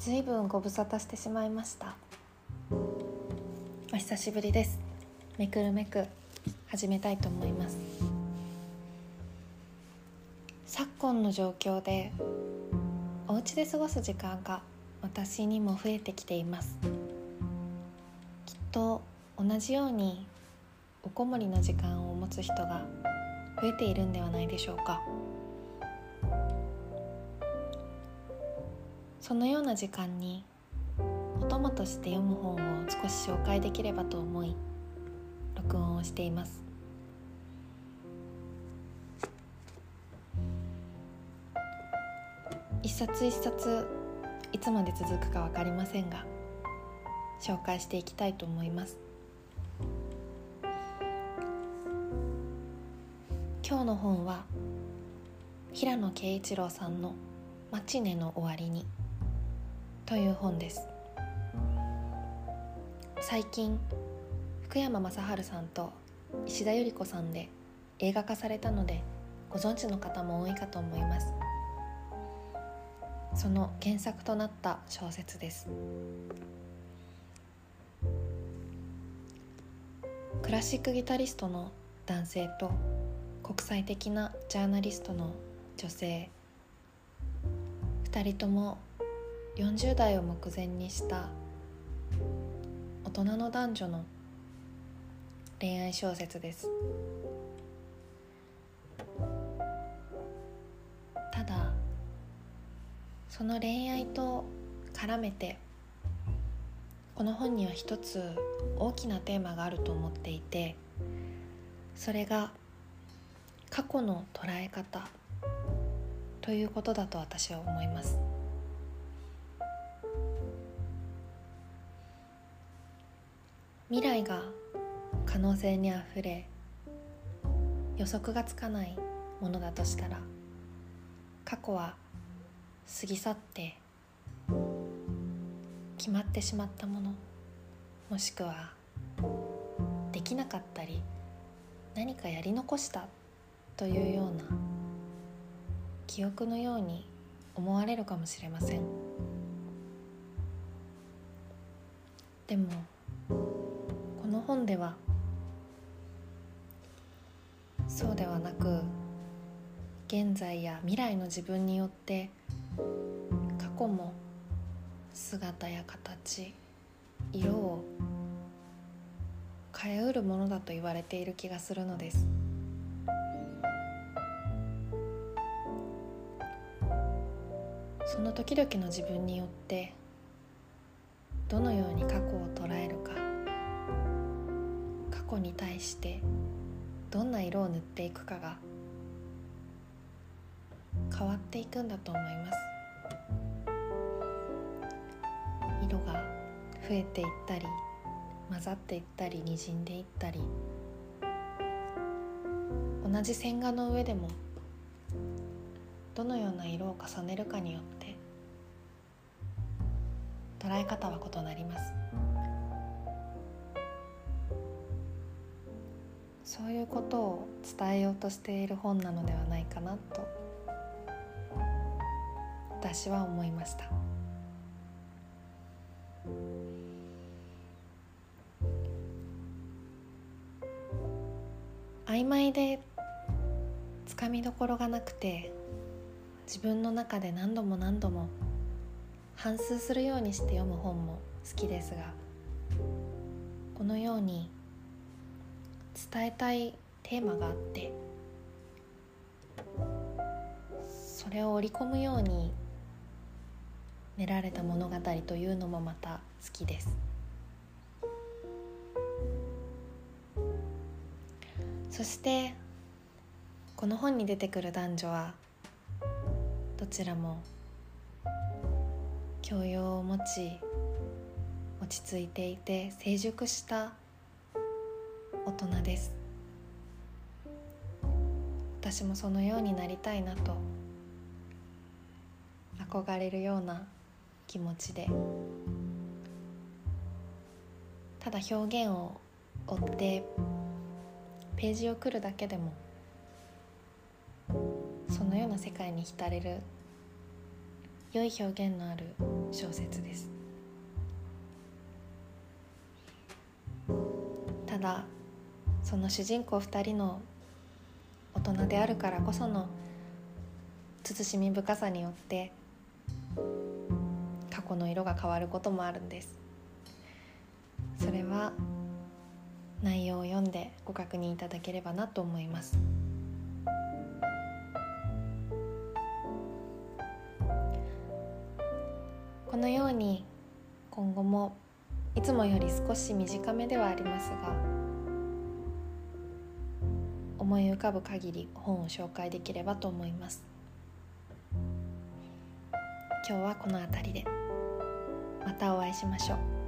ずいぶんご無沙汰してしまいました。お久しぶりです。めくるめく始めたいと思います。昨今の状況でお家で過ごす時間が私にも増えてきています。きっと同じようにおこもりの時間を持つ人が増えているんではないでしょうか。そのような時間にお供として読む本を少し紹介できればと思い録音をしています。一冊一冊いつまで続くか分かりませんが紹介していきたいと思います。今日の本は平野啓一郎さんの「マチネの終わりに」という本です。最近福山雅治さんと石田ゆり子さんで映画化されたのでご存知の方も多いかと思います。その原作となった小説です。クラシックギタリストの男性と国際的なジャーナリストの女性2人とも40代を目前にした大人の男女の恋愛小説です。ただその恋愛と絡めてこの本には一つ大きなテーマがあると思っていてそれが過去の捉え方ということだと私は思います。未来が可能性にあふれ予測がつかないものだとしたら過去は過ぎ去って決まってしまったものもしくはできなかったり何かやり残したというような記憶のように思われるかもしれません。でも本では。そうではなく現在や未来の自分によって過去も姿や形色を変えうるものだと言われている気がするのです。その時々の自分によってどのように過去を捉えるか去に対してどんな色を塗っていくかが変わっていくんだと思います。色が増えていったり混ざっていったりにじんでいったり同じ線画の上でもどのような色を重ねるかによって捉え方は異なります。そういうことを伝えようとしている本なのではないかなと私は思いました。曖昧でつかみどころがなくて自分の中で何度も何度も反芻するようにして読む本も好きですがこのように伝えたいテーマがあってそれを織り込むように練られた物語というのもまた好きです。そしてこの本に出てくる男女はどちらも教養を持ち落ち着いていて成熟した大人です。私もそのようになりたいなと憧れるような気持ちでただ表現を追ってページをくるだけでもそのような世界に浸れる良い表現のある小説です。ただその主人公2人の大人であるからこその慎み深さによって過去の色が変わることもあるんです。それは内容を読んでご確認いただければなと思います。このように今後もいつもより少し短めではありますが思い浮かぶ限り本を紹介できればと思います。今日はこの辺りで。またお会いしましょう。